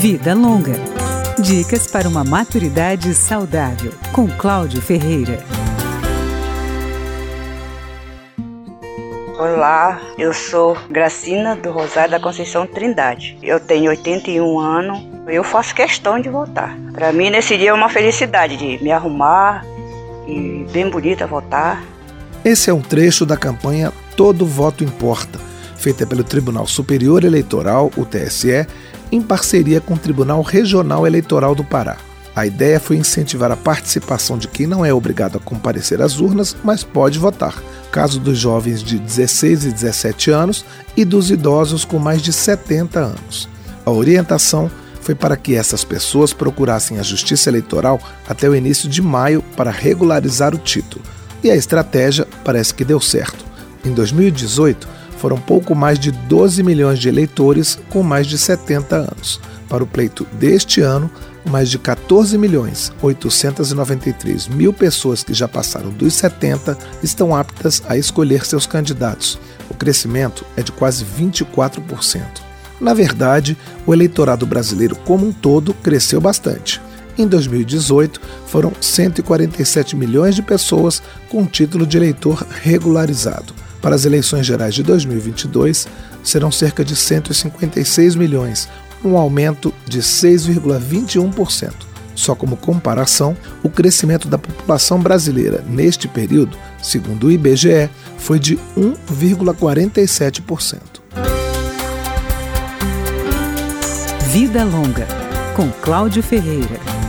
Vida Longa. Dicas para uma maturidade saudável, com Cláudio Ferreira. Olá, eu sou Gracina do Rosário da Conceição Trindade. Eu tenho 81 anos. Eu faço questão de voltar. Para mim, nesse dia é uma felicidade de me arrumar e bem bonita voltar. Esse é um trecho da campanha Todo Voto Importa, feita pelo Tribunal Superior Eleitoral, o TSE, em parceria com o Tribunal Regional Eleitoral do Pará. A ideia foi incentivar a participação de quem não é obrigado a comparecer às urnas, mas pode votar, caso dos jovens de 16 e 17 anos e dos idosos com mais de 70 anos. A orientação foi para que essas pessoas procurassem a Justiça Eleitoral até o início de maio para regularizar o título. E a estratégia parece que deu certo. Em 2018, foram pouco mais de 12 milhões de eleitores com mais de 70 anos. Para o pleito deste ano, mais de 14 milhões 893 mil pessoas que já passaram dos 70 estão aptas a escolher seus candidatos. O crescimento é de quase 24%. Na verdade, o eleitorado brasileiro como um todo cresceu bastante. Em 2018, foram 147 milhões de pessoas com título de eleitor regularizado. Para as eleições gerais de 2022, serão cerca de 156 milhões, um aumento de 6,21%. Só como comparação, o crescimento da população brasileira neste período, segundo o IBGE, foi de 1,47%. Vida Longa, com Cláudio Ferreira.